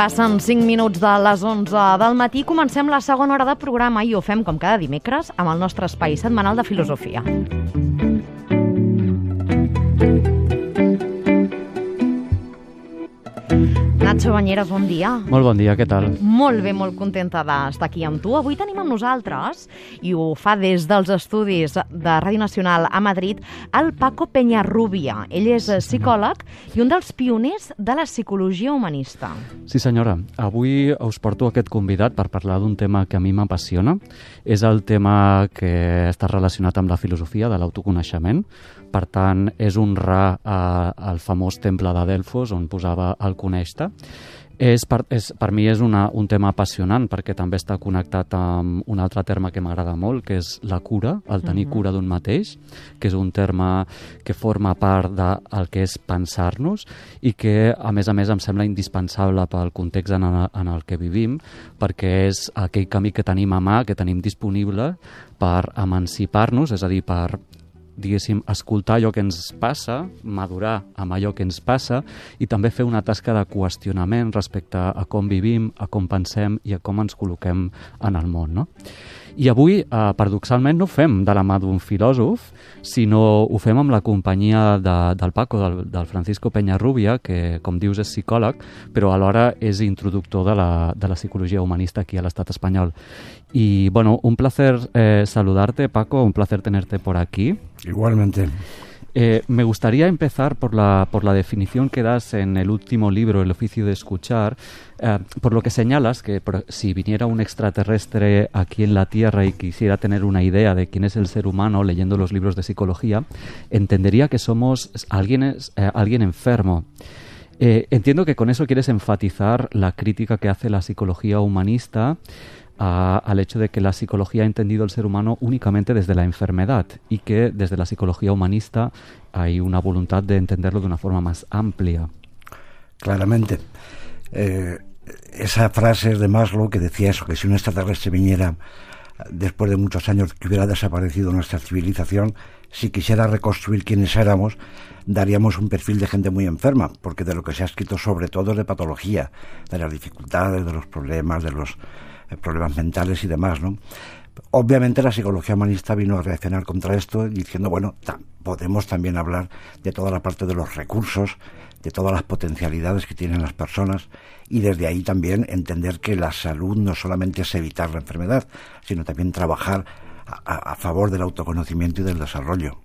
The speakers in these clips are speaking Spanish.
Passen 5 minuts de les 11 del matí. Comencem la segona hora de programa i ho fem com cada dimecres amb el nostre espai setmanal de filosofia. Banyeres, bon dia. Molt bon dia, què tal? Molt bé, molt contenta d'estar aquí amb tu. Avui tenim amb nosaltres, i ho fa des dels estudis de Ràdio Nacional a Madrid, el Paco Peñarrubia. Ell és psicòleg i un dels pioners de la psicologia humanista. Sí, senyora. Avui us porto aquest convidat per parlar d'un tema que a mi m'apassiona. És el tema que està relacionat amb la filosofia de l'autoconeixement. Per tant, és un ra al famós temple de Delfos on posava el conèixer és per, és, per mi és una, un tema apassionant perquè també està connectat amb un altre terme que m'agrada molt, que és la cura, el tenir uh -huh. cura d'un mateix, que és un terme que forma part del que és pensar-nos i que, a més a més, em sembla indispensable pel context en el, en el que vivim, perquè és aquell camí que tenim a mà, que tenim disponible per emancipar-nos, és a dir, per diguéssim, escoltar allò que ens passa, madurar amb allò que ens passa i també fer una tasca de qüestionament respecte a com vivim, a com pensem i a com ens col·loquem en el món. No? I avui, eh, paradoxalment, no ho fem de la mà d'un filòsof, sinó ho fem amb la companyia de, del Paco, del, del Francisco Peñarrubia, que, com dius, és psicòleg, però alhora és introductor de la, de la psicologia humanista aquí a l'estat espanyol. Y bueno, un placer eh, saludarte, Paco, un placer tenerte por aquí. Igualmente. Eh, me gustaría empezar por la, por la definición que das en el último libro, El oficio de escuchar, eh, por lo que señalas que si viniera un extraterrestre aquí en la Tierra y quisiera tener una idea de quién es el ser humano leyendo los libros de psicología, entendería que somos alguien, eh, alguien enfermo. entiendo que con eso quieres enfatizar la crítica que hace la psicología humanista al hecho de que la psicología ha entendido el ser humano únicamente desde la enfermedad y que desde la psicología humanista hay una voluntad de entenderlo de una forma más amplia. Claramente. Eh, esa frase de Maslow que decía eso, que si un extraterrestre viniera después de muchos años que hubiera desaparecido nuestra civilización, si quisiera reconstruir quiénes éramos, daríamos un perfil de gente muy enferma, porque de lo que se ha escrito sobre todo es de patología, de las dificultades, de los problemas, de los problemas mentales y demás, ¿no? Obviamente la psicología humanista vino a reaccionar contra esto diciendo, bueno, podemos también hablar de toda la parte de los recursos, de todas las potencialidades que tienen las personas y desde ahí también entender que la salud no solamente es evitar la enfermedad, sino también trabajar a, favor del autoconocimiento y del desarrollo.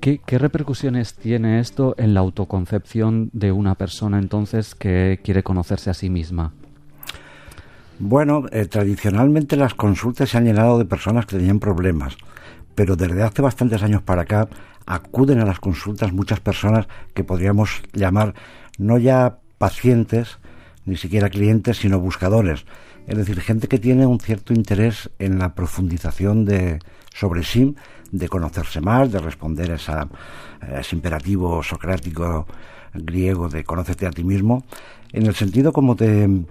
¿Qué, ¿Qué, repercusiones tiene esto en la autoconcepción de una persona entonces que quiere conocerse a sí misma? Bueno, eh, tradicionalmente las consultas se han llenado de personas que tenían problemas, pero desde hace bastantes años para acá acuden a las consultas muchas personas que podríamos llamar no ya pacientes, ni siquiera clientes, sino buscadores. Es decir, gente que tiene un cierto interés en la profundización de, sobre sí, de conocerse más, de responder a, esa, ese imperativo socrático griego de conócete a ti mismo, en el sentido como de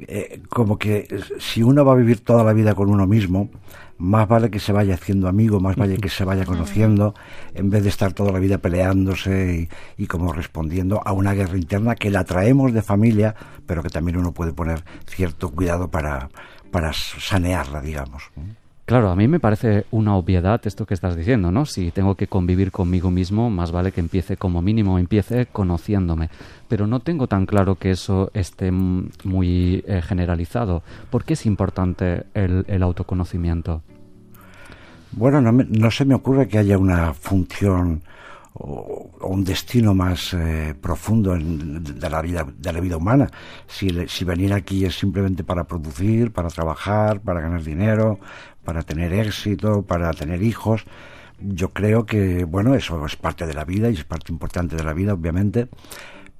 eh, como que si uno va a vivir toda la vida con uno mismo, más vale que se vaya haciendo amigo, más vale que se vaya conociendo, en vez de estar toda la vida peleándose y, como respondiendo a una guerra interna que la traemos de familia, pero que también uno puede poner cierto cuidado para, para sanearla, digamos. Claro, a mí me parece una obviedad esto que estás diciendo, ¿no? Si tengo que convivir conmigo mismo, más vale que empiece como mínimo, empiece conociéndome. Pero no tengo tan claro que eso esté muy eh, generalizado. ¿Por qué es importante el, autoconocimiento? Bueno, no, se me ocurre que haya una función o, un destino más eh, profundo de la vida de la vida humana. Si, si venir aquí es simplemente para producir, para trabajar, para ganar dinero, para tener éxito, para tener hijos. Yo creo que, bueno, eso es parte de la vida y es parte importante de la vida, obviamente,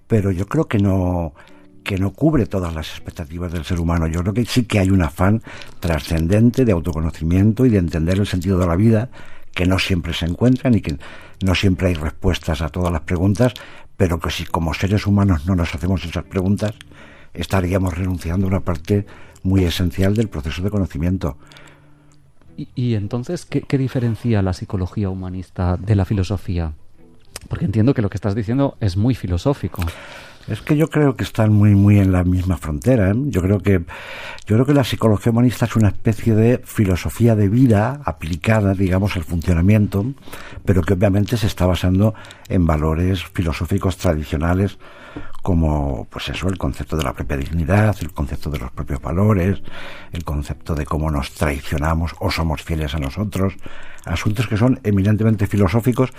pero yo creo que no que no cubre todas las expectativas del ser humano. Yo creo que sí que hay un afán trascendente de autoconocimiento y de entender el sentido de la vida, que no siempre se encuentran y que no siempre hay respuestas a todas las preguntas, pero que si como seres humanos no nos hacemos esas preguntas, estaríamos renunciando a una parte muy esencial del proceso de conocimiento. Y, entonces, ¿qué, diferencia la psicología humanista de la filosofía? Porque entiendo que lo que estás diciendo es muy filosófico. Es que yo creo que están muy muy en la misma frontera. ¿eh? Yo creo que yo creo que la psicología humanista es una especie de filosofía de vida aplicada, digamos, al funcionamiento, pero que obviamente se está basando en valores filosóficos tradicionales como pues eso, el concepto de la propia dignidad, el concepto de los propios valores, el concepto de cómo nos traicionamos o somos fieles a nosotros, asuntos que son eminentemente filosóficos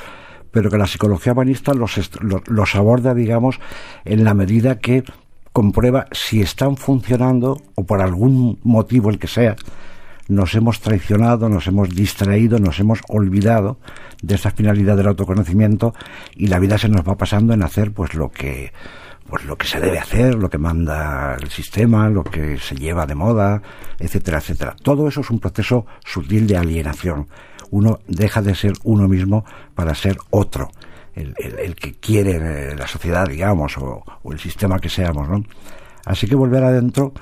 pero que la psicología humanista los, los, aborda, digamos, en la medida que comprueba si están funcionando o por algún motivo, el que sea, nos hemos traicionado, nos hemos distraído, nos hemos olvidado de esa finalidad del autoconocimiento y la vida se nos va pasando en hacer pues lo que pues lo que se debe hacer, lo que manda el sistema, lo que se lleva de moda, etcétera, etcétera. Todo eso es un proceso sutil de alienación uno deja de ser uno mismo para ser otro, el, que quiere la sociedad, digamos, o, el sistema que seamos, ¿no? Así que volver adentro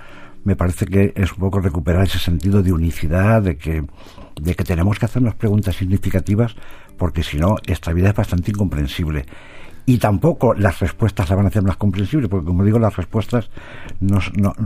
me parece que es un poco recuperar ese sentido de unicidad, de que, de que tenemos que preguntas significativas, porque si no, esta vida es bastante incomprensible. Y tampoco las respuestas la van a hacer más comprensibles, porque como digo, las respuestas no,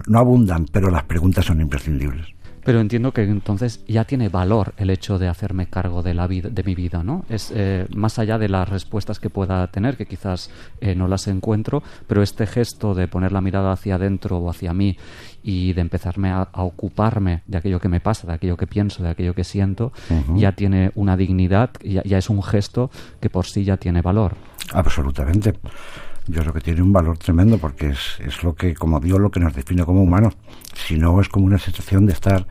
no abundan, pero las preguntas son imprescindibles. Pero entiendo que entonces ya tiene valor el hecho de hacerme cargo de la vida, de mi vida, ¿no? Es eh, más allá de las respuestas que pueda tener, que quizás eh, no las encuentro, pero este gesto de poner la mirada hacia adentro o hacia mí y de empezarme a, ocuparme de aquello que me pasa, de aquello que pienso, de aquello que siento, ya tiene una dignidad, ya, ya es un gesto que por sí ya tiene valor. Absolutamente yo creo que tiene un valor tremendo porque es, es lo que, como digo, lo que nos define como humanos. Si no, es como una sensación de estar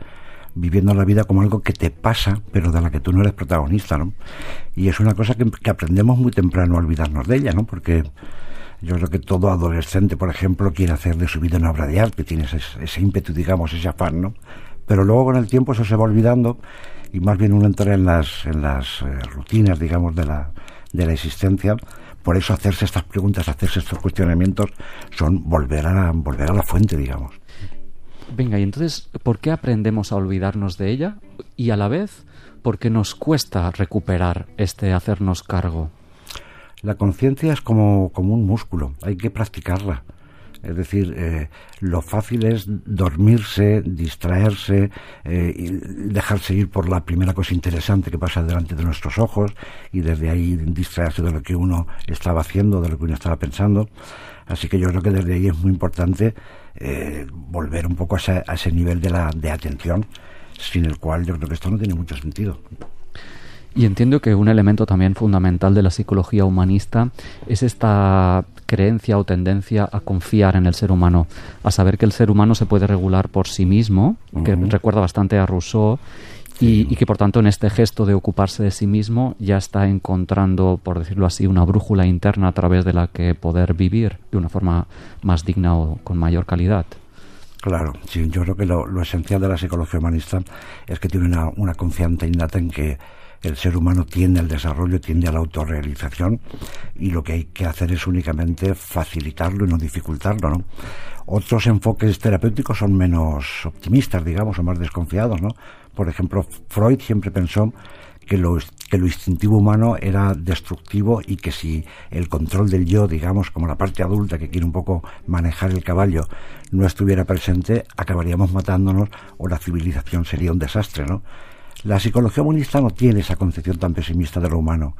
viviendo la vida como algo que te pasa, pero de la que tú no eres protagonista, ¿no? Y es una cosa que, que aprendemos muy temprano a olvidarnos de ella, ¿no? Porque yo creo que todo adolescente, por ejemplo, quiere hacer de su vida una obra de arte, tiene ese, ese ímpetu, digamos, ese afán, ¿no? Pero luego con el tiempo eso se va olvidando y más bien uno entra en las, en las eh, rutinas, digamos, de la, de la existencia por eso hacerse estas preguntas, hacerse estos cuestionamientos, son volver a, volver a la fuente, digamos. Venga, y entonces, ¿por qué aprendemos a olvidarnos de ella? Y a la vez, ¿por qué nos cuesta recuperar este hacernos cargo? La conciencia es como, como un músculo, hay que practicarla. Es decir, eh, lo fácil es dormirse, distraerse, eh, y dejarse ir por la primera cosa interesante que pasa delante de nuestros ojos y desde ahí distraerse de lo que uno estaba haciendo, de lo que uno estaba pensando. Así que yo creo que desde ahí es muy importante eh, volver un poco a ese, a ese nivel de, la, de atención, sin el cual yo creo que esto no tiene mucho sentido. Y entiendo que un elemento también fundamental de la psicología humanista es esta creencia o tendencia a confiar en el ser humano, a saber que el ser humano se puede regular por sí mismo, que recuerda bastante a Rousseau, y, que por tanto en este gesto de ocuparse de sí mismo ya está encontrando, por decirlo así, una brújula interna a través de la que poder vivir de una forma más digna o con mayor calidad. Claro, sí, yo creo que lo, esencial de la psicología humanista es que tiene una, una confianza innata en que el ser humano tiende al desarrollo, tiende a la autorrealización y lo que hay que hacer es únicamente facilitarlo y no dificultarlo, ¿no? Otros enfoques terapéuticos son menos optimistas, digamos, o más desconfiados, ¿no? Por ejemplo, Freud siempre pensó que lo, que lo instintivo humano era destructivo y que si el control del yo, digamos, como la parte adulta que quiere un poco manejar el caballo, no estuviera presente, acabaríamos matándonos o la civilización sería un desastre, ¿no? La psicología humanista no tiene esa concepción tan pesimista de lo humano.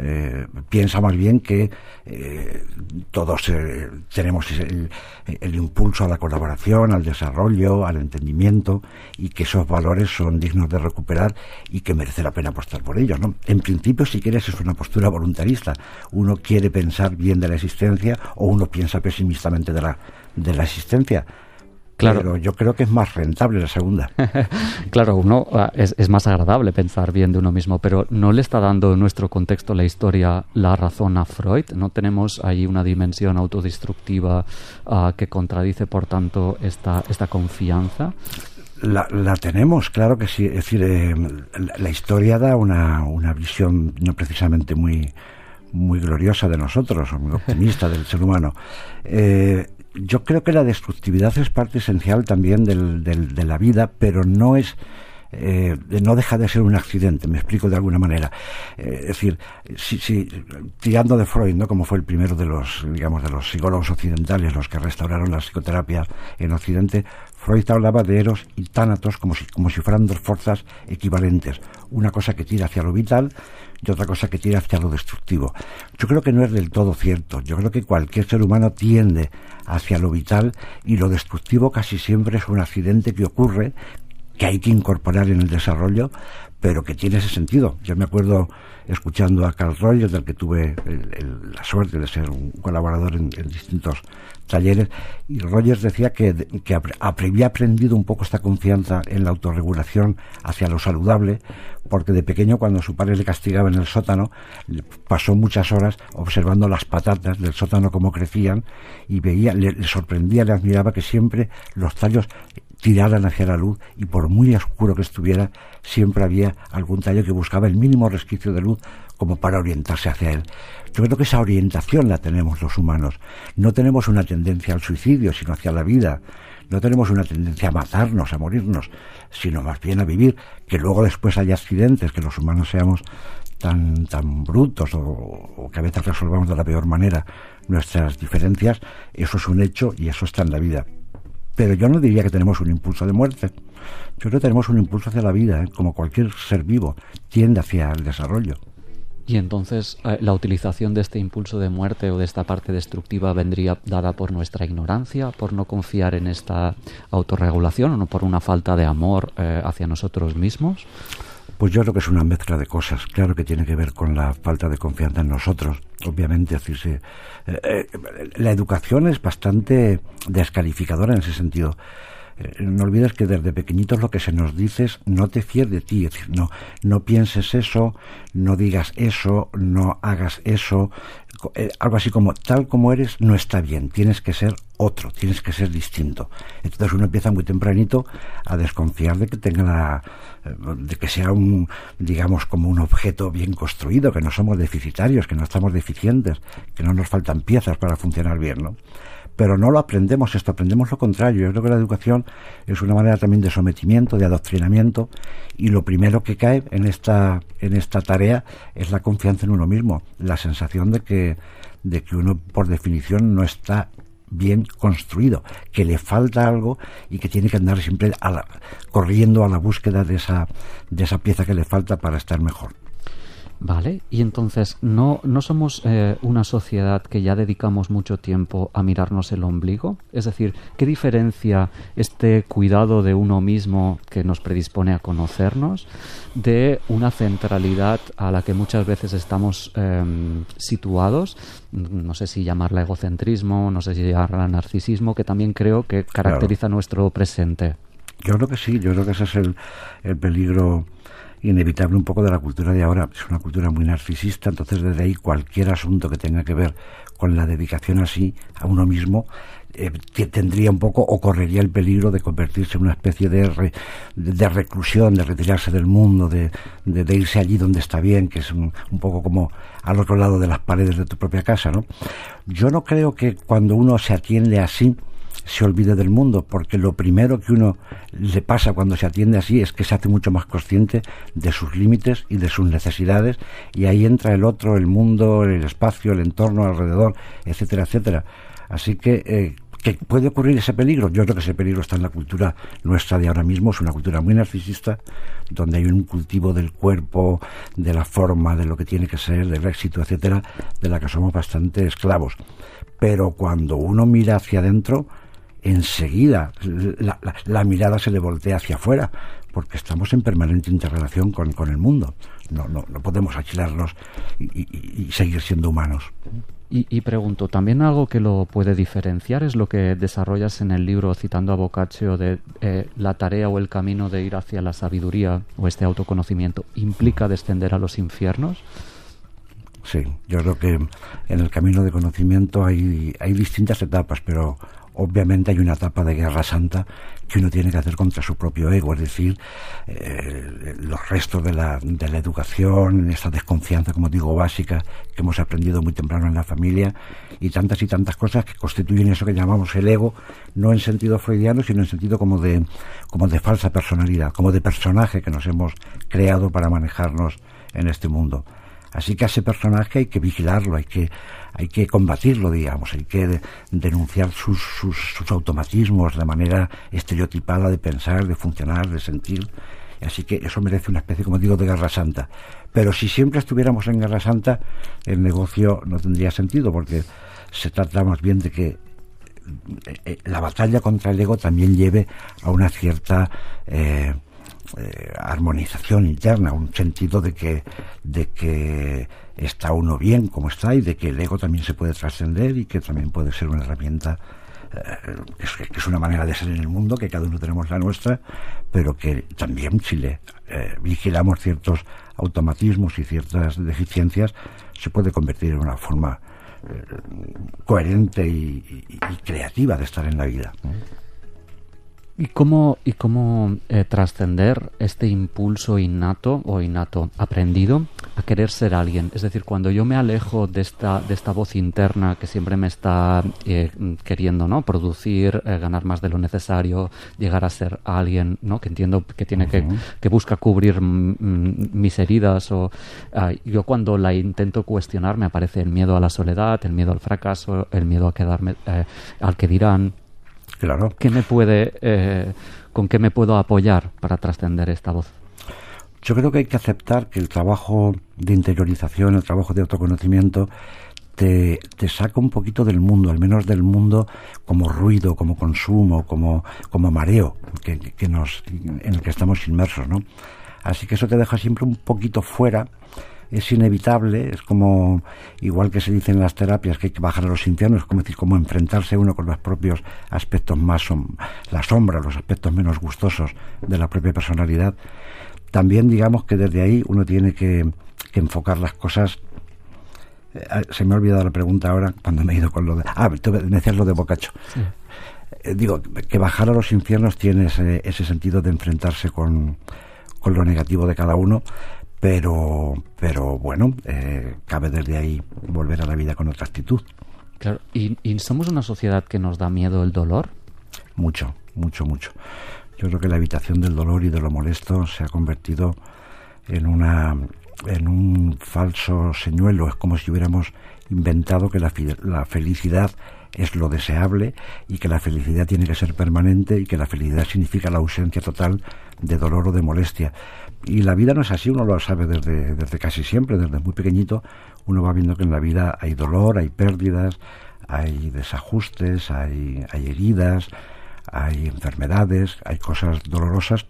Eh, piensa más bien que eh, todos eh, tenemos el, impulso a la colaboración, al desarrollo, al entendimiento y que esos valores son dignos de recuperar y que merece la pena apostar por ellos. ¿no? En principio, si quieres, es una postura voluntarista. Uno quiere pensar bien de la existencia o uno piensa pesimistamente de la, de la existencia Claro. Pero yo creo que es más rentable la segunda. claro, uno ah, es, es, más agradable pensar bien de uno mismo, pero ¿no le está dando en nuestro contexto la historia la razón a Freud? ¿No tenemos ahí una dimensión autodestructiva uh, que contradice, por tanto, esta, esta confianza? La, la, tenemos, claro que sí. Es decir, eh, la, la, historia da una, una visión no precisamente muy, muy gloriosa de nosotros, muy optimista del ser humano. Eh, yo creo que la destructividad es parte esencial también del, del, de la vida, pero no es eh, no deja de ser un accidente, me explico de alguna manera. Eh, es decir, si, si, tirando de Freud, ¿no? como fue el primero de los, digamos, de los psicólogos occidentales, los que restauraron la psicoterapia en Occidente, Freud hablaba de Eros y Tánatos como si, como si fueran dos fuerzas equivalentes, una cosa que tira hacia lo vital y otra cosa que tira hacia lo destructivo. Yo creo que no es del todo cierto, yo creo que cualquier ser humano tiende hacia lo vital y lo destructivo casi siempre es un accidente que ocurre que hay que incorporar en el desarrollo, pero que tiene ese sentido. Yo me acuerdo escuchando a Carl Rogers, del que tuve la suerte de ser un colaborador en, distintos talleres, y Rogers decía que, había aprendido un poco esta confianza en la autorregulación hacia lo saludable, porque de pequeño cuando su padre le castigaba en el sótano, pasó muchas horas observando las patatas del sótano cómo crecían y veía, le sorprendía, le admiraba que siempre los tallos tiraran hacia la luz y por muy oscuro que estuviera, siempre había algún tallo que buscaba el mínimo resquicio de luz como para orientarse hacia él. Yo creo que esa orientación la tenemos los humanos. No tenemos una tendencia al suicidio, sino hacia la vida. No tenemos una tendencia a matarnos, a morirnos, sino más bien a vivir. Que luego después haya accidentes, que los humanos seamos tan, tan brutos o, o que a veces resolvamos de la peor manera nuestras diferencias, eso es un hecho y eso está en la vida. Pero yo no diría que tenemos un impulso de muerte. Yo creo que tenemos un impulso hacia la vida, ¿eh? como cualquier ser vivo, tiende hacia el desarrollo. Y entonces eh, la utilización de este impulso de muerte o de esta parte destructiva vendría dada por nuestra ignorancia, por no confiar en esta autorregulación o no por una falta de amor eh, hacia nosotros mismos. Pues yo creo que es una mezcla de cosas. Claro que tiene que ver con la falta de confianza en nosotros. Obviamente, decirse, eh, eh, la educación es bastante descalificadora en ese sentido. Eh, no olvides que desde pequeñitos lo que se nos dice es no te fíes de ti, es decir, no, no pienses eso, no digas eso, no hagas eso, algo así como tal como eres no está bien, tienes que ser otro, tienes que ser distinto. Entonces uno empieza muy tempranito a desconfiar de que tenga eh, de que sea un, digamos, como un objeto bien construido, que no somos deficitarios, que no estamos deficientes, que no nos faltan piezas para funcionar bien, ¿no? pero no lo aprendemos esto, aprendemos lo contrario. Yo creo que la educación es una manera también de sometimiento, de adoctrinamiento, y lo primero que cae en esta, en esta tarea es la confianza en uno mismo, la sensación de que, de que uno por definición no está bien construido, que le falta algo y que tiene que andar siempre corriendo a la búsqueda de esa, de esa pieza que le falta para estar mejor. Vale, y entonces, ¿no, no somos eh, una sociedad que ya dedicamos mucho tiempo a mirarnos el ombligo? Es decir, ¿qué diferencia este cuidado de uno mismo que nos predispone a conocernos de una centralidad a la que muchas veces estamos em, situados? No sé si llamarla egocentrismo, no sé si llamarla narcisismo, que también creo que caracteriza nuestro presente. Yo creo que sí, yo creo que ese es el, el peligro inevitable un poco de la cultura de ahora. Es una cultura muy narcisista, entonces desde ahí cualquier asunto que tenga que ver con la dedicación así a uno mismo eh, tendría un poco o correría el peligro de convertirse en una especie de, de, reclusión, de retirarse del mundo, de, de, irse allí donde está bien, que es un, un, poco como al otro lado de las paredes de tu propia casa, ¿no? Yo no creo que cuando uno se atiende así, se olvide del mundo, porque lo primero que uno le pasa cuando se atiende así es que se hace mucho más consciente de sus límites y de sus necesidades, y ahí entra el otro, el mundo, el espacio, el entorno alrededor, etcétera, etcétera. Así que, eh, ¿que puede ocurrir ese peligro? Yo creo que ese peligro está en la cultura nuestra de ahora mismo, es una cultura muy narcisista, donde hay un cultivo del cuerpo, de la forma, de lo que tiene que ser, del éxito, etcétera, de la que somos bastante esclavos. Pero cuando uno mira hacia adentro, enseguida la, mirada se le voltea hacia afuera, porque estamos en permanente interrelación con, con el mundo. No, no, no podemos achilarnos y, seguir siendo humanos. Y, pregunto, ¿también algo que lo puede diferenciar es lo que desarrollas en el libro citando a Boccaccio de eh, la tarea o el camino de ir hacia la sabiduría o este autoconocimiento implica descender a los infiernos? Sí, yo creo que en el camino de conocimiento hay, hay distintas etapas, pero obviamente hay una etapa de guerra santa que uno tiene que hacer contra su propio ego, es decir, eh, los restos de la, de la educación, esta desconfianza, como digo, básica que hemos aprendido muy temprano en la familia y tantas y tantas cosas que constituyen eso que llamamos el ego, no en sentido freudiano, sino en sentido como de, como de falsa personalidad, como de personaje que nos hemos creado para manejarnos en este mundo. Así que a ese personaje hay que vigilarlo, hay que, hay que combatirlo, digamos, hay que denunciar sus, sus, sus, automatismos, la manera estereotipada de pensar, de funcionar, de sentir. Así que eso merece una especie, como digo, de guerra santa. Pero si siempre estuviéramos en guerra santa, el negocio no tendría sentido, porque se trata más bien de que eh, eh, la batalla contra el ego también lleve a una cierta eh, eh, armonización interna, un sentido de que, de que está uno bien como está y de que el ego también se puede trascender y que también puede ser una herramienta eh, que, es, una manera de ser en el mundo, que cada uno tenemos la nuestra, pero que también si le eh, vigilamos ciertos automatismos y ciertas deficiencias, se puede convertir en una forma coherente y, y, y, creativa de estar en la vida. ¿Y cómo, y cómo eh, trascender este impulso innato o innato aprendido a querer ser alguien? Es decir, cuando yo me alejo de esta, de esta voz interna que siempre me está eh, queriendo ¿no? producir, eh, ganar más de lo necesario, llegar a ser alguien ¿no? que entiendo que tiene que, que busca cubrir mis heridas, o uh, yo cuando la intento cuestionar me aparece el miedo a la soledad, el miedo al fracaso, el miedo a quedarme, al que dirán Claro. ¿Qué me puede, eh, ¿Con qué me puedo apoyar para trascender esta voz? Yo creo que hay que aceptar que el trabajo de interiorización, el trabajo de autoconocimiento, te, te, saca un poquito del mundo, al menos del mundo como ruido, como consumo, como, como mareo que, que nos, en el que estamos inmersos, ¿no? Así que eso te deja siempre un poquito fuera es inevitable, es como, igual que se dice en las terapias, que hay que bajar a los infiernos, es como decir, como enfrentarse uno con los propios aspectos más, som la sombra, los aspectos menos gustosos de la propia personalidad. También digamos que desde ahí uno tiene que, que enfocar las cosas eh, se me ha olvidado la pregunta ahora cuando me he ido con lo de... Ah, me decías lo de Bocacho. Sí. Eh, digo, que bajar a los infiernos tiene ese, ese sentido de enfrentarse con, con lo negativo de cada uno, pero, pero bueno, eh, cabe desde ahí volver a la vida con otra actitud. Claro, ¿Y, ¿Y somos una sociedad que nos da miedo el dolor? Mucho, mucho, mucho. Yo creo que la habitación del dolor y de lo molesto se ha convertido en una en un falso señuelo. Es como si hubiéramos inventado que la, la felicidad es lo deseable y que la felicidad tiene que ser permanente y que la felicidad significa la ausencia total de dolor o de molestia. Y la vida no es así, uno lo sabe desde, desde casi siempre, desde muy pequeñito, uno va viendo que en la vida hay dolor, hay pérdidas, hay desajustes, hay, hay heridas, hay enfermedades, hay cosas dolorosas,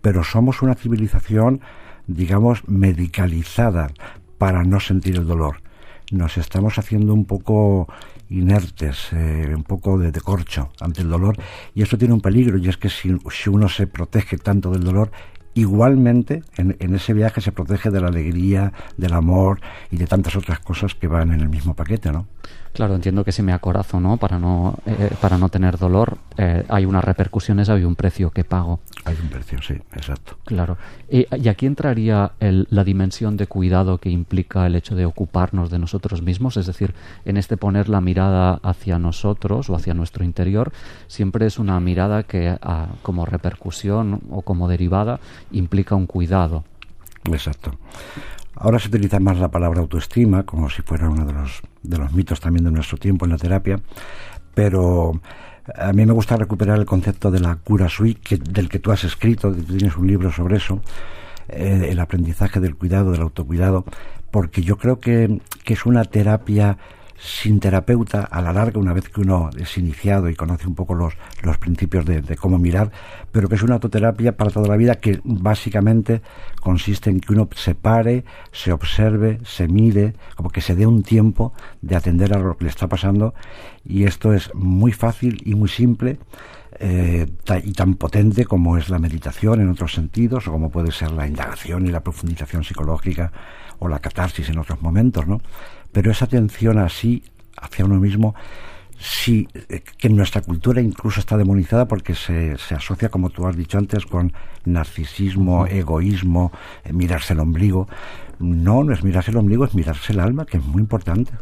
pero somos una civilización, digamos, medicalizada para no sentir el dolor. Nos estamos haciendo un poco inertes, eh, un poco de, corcho ante el dolor, y eso tiene un peligro, y es que si, si uno se protege tanto del dolor, igualmente en, en, ese viaje se protege de la alegría, del amor y de tantas otras cosas que van en el mismo paquete, ¿no? Claro, entiendo que si me acorazo, ¿no? Para no, eh, para no tener dolor, eh, hay unas repercusiones, hay un precio que pago. Hay un precio, sí, exacto. Claro. Y, y aquí entraría el, la dimensión de cuidado que implica el hecho de ocuparnos de nosotros mismos, es decir, en este poner la mirada hacia nosotros o hacia nuestro interior, siempre es una mirada que a, ah, como repercusión o como derivada implica un cuidado. Exacto. Ahora se utiliza más la palabra autoestima, como si fuera uno de los, de los mitos también de nuestro tiempo en la terapia, pero a mí me gusta recuperar el concepto de la cura sui, que, del que tú has escrito, tienes un libro sobre eso, eh, el aprendizaje del cuidado, del autocuidado, porque yo creo que, que es una terapia sin terapeuta a la larga, una vez que uno es iniciado y conoce un poco los, los principios de, de, cómo mirar, pero que es una autoterapia para toda la vida que básicamente consiste en que uno se pare, se observe, se mire, como que se dé un tiempo de atender a lo que le está pasando y esto es muy fácil y muy simple. Eh, y tan potente como es la meditación en otros sentidos, o como puede ser la indagación y la profundización psicológica o la catarsis en otros momentos, ¿no? Pero esa atención así hacia uno mismo sí, eh, que nuestra cultura incluso está demonizada porque se, se asocia, como tú has dicho antes, con narcisismo, egoísmo, eh, mirarse el ombligo. No, no es mirarse el ombligo, es mirarse el alma, que es muy importante.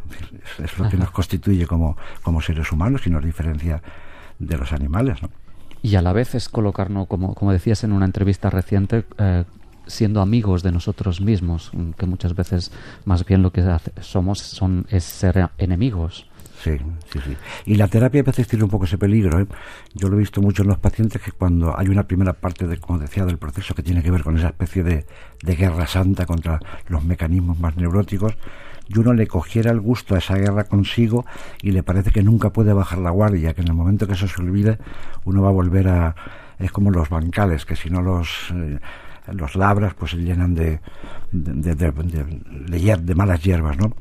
Es, lo que nos constituye como, como seres humanos y nos diferencia de los animales. ¿no? Y a la vez es colocarnos, como, como decías en una entrevista reciente, eh, siendo amigos de nosotros mismos, que muchas veces más bien lo que somos son, es ser enemigos. Sí, sí, sí. Y la terapia a veces tiene un poco ese peligro. ¿eh? Yo lo he visto mucho en los pacientes que cuando hay una primera parte, de, como decía, del proceso que tiene que ver con esa especie de, de guerra santa contra los mecanismos más neuróticos, y uno le cogiera el gusto a esa guerra consigo y le parece que nunca puede bajar la guardia, que en el momento que eso se olvide, uno va a volver a... Es como los bancales, que si no los... Eh, los labras pues se llenan de, de, de, malas hierbas, ¿no?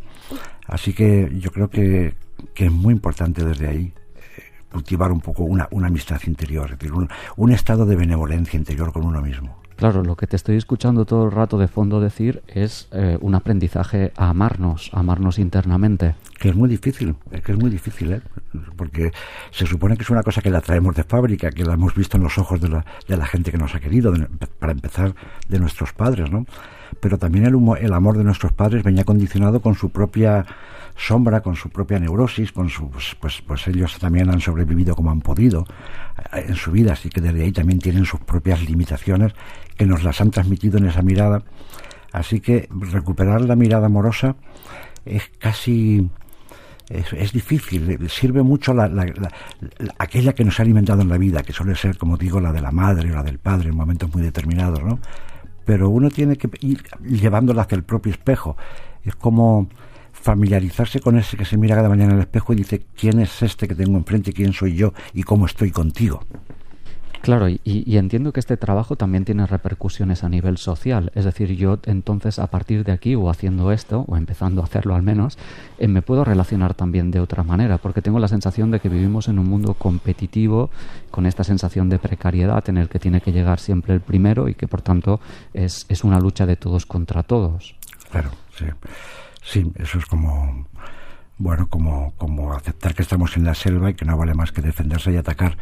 Así que yo creo que, que es muy importante desde ahí eh, cultivar un poco una, una amistad interior, es decir, un, estado de benevolencia interior con uno mismo. Claro, lo que te estoy escuchando todo el rato de fondo decir es eh, un aprendizaje a amarnos, a amarnos internamente. Que es muy difícil, que es muy difícil, ¿eh? porque se supone que es una cosa que la traemos de fábrica, que la hemos visto en los ojos de la, de la gente que nos ha querido, de, para empezar de nuestros padres, ¿no? Pero también el, el amor de nuestros padres venía condicionado con su propia sombra, con su propia neurosis, con sus, pues, pues ellos también han sobrevivido como han podido eh, en su vida, así que desde ahí también tienen sus propias limitaciones que nos las han transmitido en esa mirada. Así que recuperar la mirada amorosa es casi es, difícil, sirve mucho la, la, aquella que nos ha alimentado en la vida, que suele ser, como digo, la de la madre o la del padre en momentos muy determinados, ¿no? Pero uno tiene que ir llevándola hacia el propio espejo. Es como familiarizarse con ese que se mira cada mañana en el espejo y dice, ¿quién es este que tengo enfrente? ¿Quién soy yo? ¿Y cómo estoy contigo? Claro, y, entiendo que este trabajo también tiene repercusiones a nivel social. Es decir, yo entonces a partir de aquí o haciendo esto, o empezando a hacerlo al menos, eh, me puedo relacionar también de otra manera, porque tengo la sensación de que vivimos en un mundo competitivo, con esta sensación de precariedad en el que tiene que llegar siempre el primero y que por tanto es, es una lucha de todos contra todos. Claro, sí. Sí, eso es como, bueno, como, como aceptar que estamos en la selva y que no vale más que defenderse y atacar.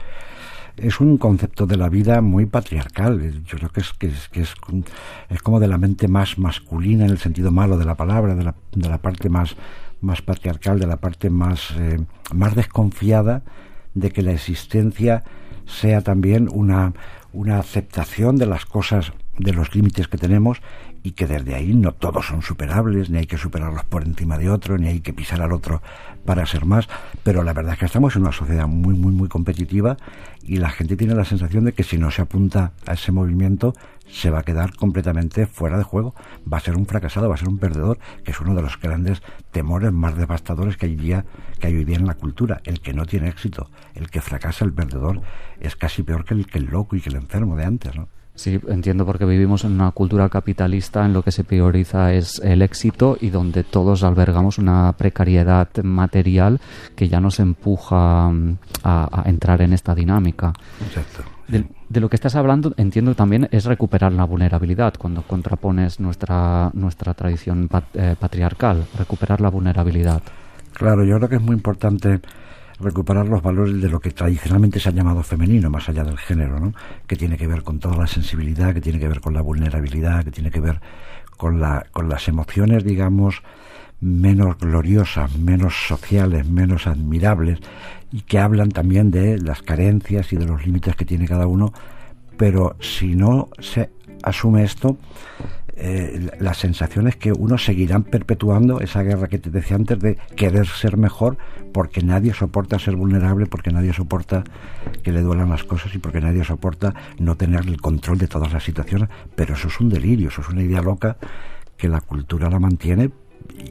Es un concepto de la vida muy patriarcal. Yo creo que es, que es, que es, como de la mente más masculina en el sentido malo de la palabra, de la, de la parte más, más patriarcal, de la parte más, eh, más desconfiada de que la existencia sea también una, una aceptación de las cosas, de los límites que tenemos y que desde ahí no todos son superables, ni hay que superarlos por encima de otro, ni hay que pisar al otro para ser más, pero la verdad es que estamos en una sociedad muy, muy, muy competitiva y la gente tiene la sensación de que si no se apunta a ese movimiento se va a quedar completamente fuera de juego, va a ser un fracasado, va a ser un perdedor, que es uno de los grandes temores más devastadores que hay, día, que hay hoy día en la cultura, el que no tiene éxito, el que fracasa, el perdedor, es casi peor que el, que el loco y que el enfermo de antes, ¿no? Sí, entiendo porque vivimos en una cultura capitalista en lo que se prioriza es el éxito y donde todos albergamos una precariedad material que ya nos empuja mm, a, a entrar en esta dinámica. Exacto. De, de, lo que estás hablando, entiendo también, es recuperar la vulnerabilidad cuando contrapones nuestra, nuestra tradición pat, eh, patriarcal, recuperar la vulnerabilidad. Claro, yo creo que es muy importante recuperar los valores de lo que tradicionalmente se ha llamado femenino, más allá del género, ¿no? que tiene que ver con toda la sensibilidad, que tiene que ver con la vulnerabilidad, que tiene que ver con, la, con las emociones, digamos, menos gloriosas, menos sociales, menos admirables, y que hablan también de las carencias y de los límites que tiene cada uno, pero si no se asume esto, eh, la sensación es que unos seguirán perpetuando esa guerra que te decía antes de querer ser mejor porque nadie soporta ser vulnerable, porque nadie soporta que le duelan las cosas y porque nadie soporta no tener el control de todas las situaciones. Pero eso es un delirio, eso es una idea loca que la cultura la mantiene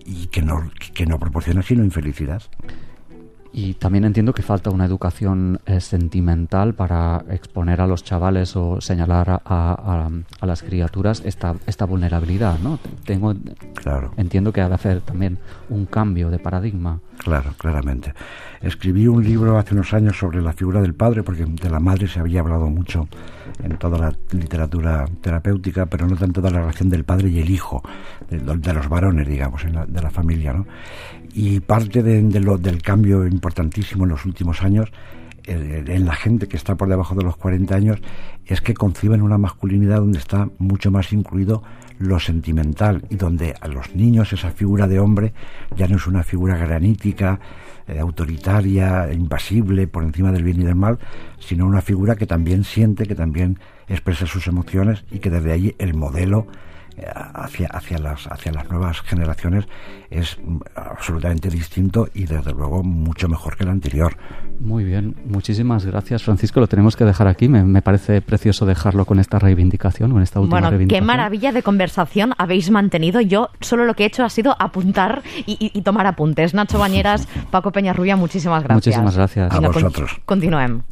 y que no, que no proporciona sino infelicidad. Y también entiendo que falta una educación eh, sentimental para exponer a los chavales o señalar a, a, a, las criaturas esta, esta vulnerabilidad, ¿no? Tengo, claro. Entiendo que ha de hacer también un cambio de paradigma. Claro, claramente. Escribí un libro hace unos años sobre la figura del padre, porque de la madre se había hablado mucho en toda la literatura terapéutica, pero no tanto de la relación del padre y el hijo, de, de los varones, digamos, en la, de la familia. ¿no? Y parte de, lo, del cambio importantísimo en los últimos años eh, en la gente que está por debajo de los 40 años es que conciben una masculinidad donde está mucho más incluido lo sentimental y donde a los niños esa figura de hombre ya no es una figura granítica, eh, autoritaria, impasible, por encima del bien y del mal, sino una figura que también siente, que también expresa sus emociones y que desde ahí el modelo hacia, hacia, las, hacia las nuevas generaciones es absolutamente distinto y desde luego mucho mejor que el anterior. Muy bien, muchísimas gracias Francisco, lo tenemos que dejar aquí, me, me parece precioso dejarlo con esta reivindicación, con esta última bueno, reivindicación. qué maravilla de conversación habéis mantenido, yo solo lo que he hecho ha sido apuntar y, y, y tomar apuntes. Nacho Bañeras, Paco Peñarrubia, muchísimas gracias. Muchísimas gracias. A vosotros. Continuem.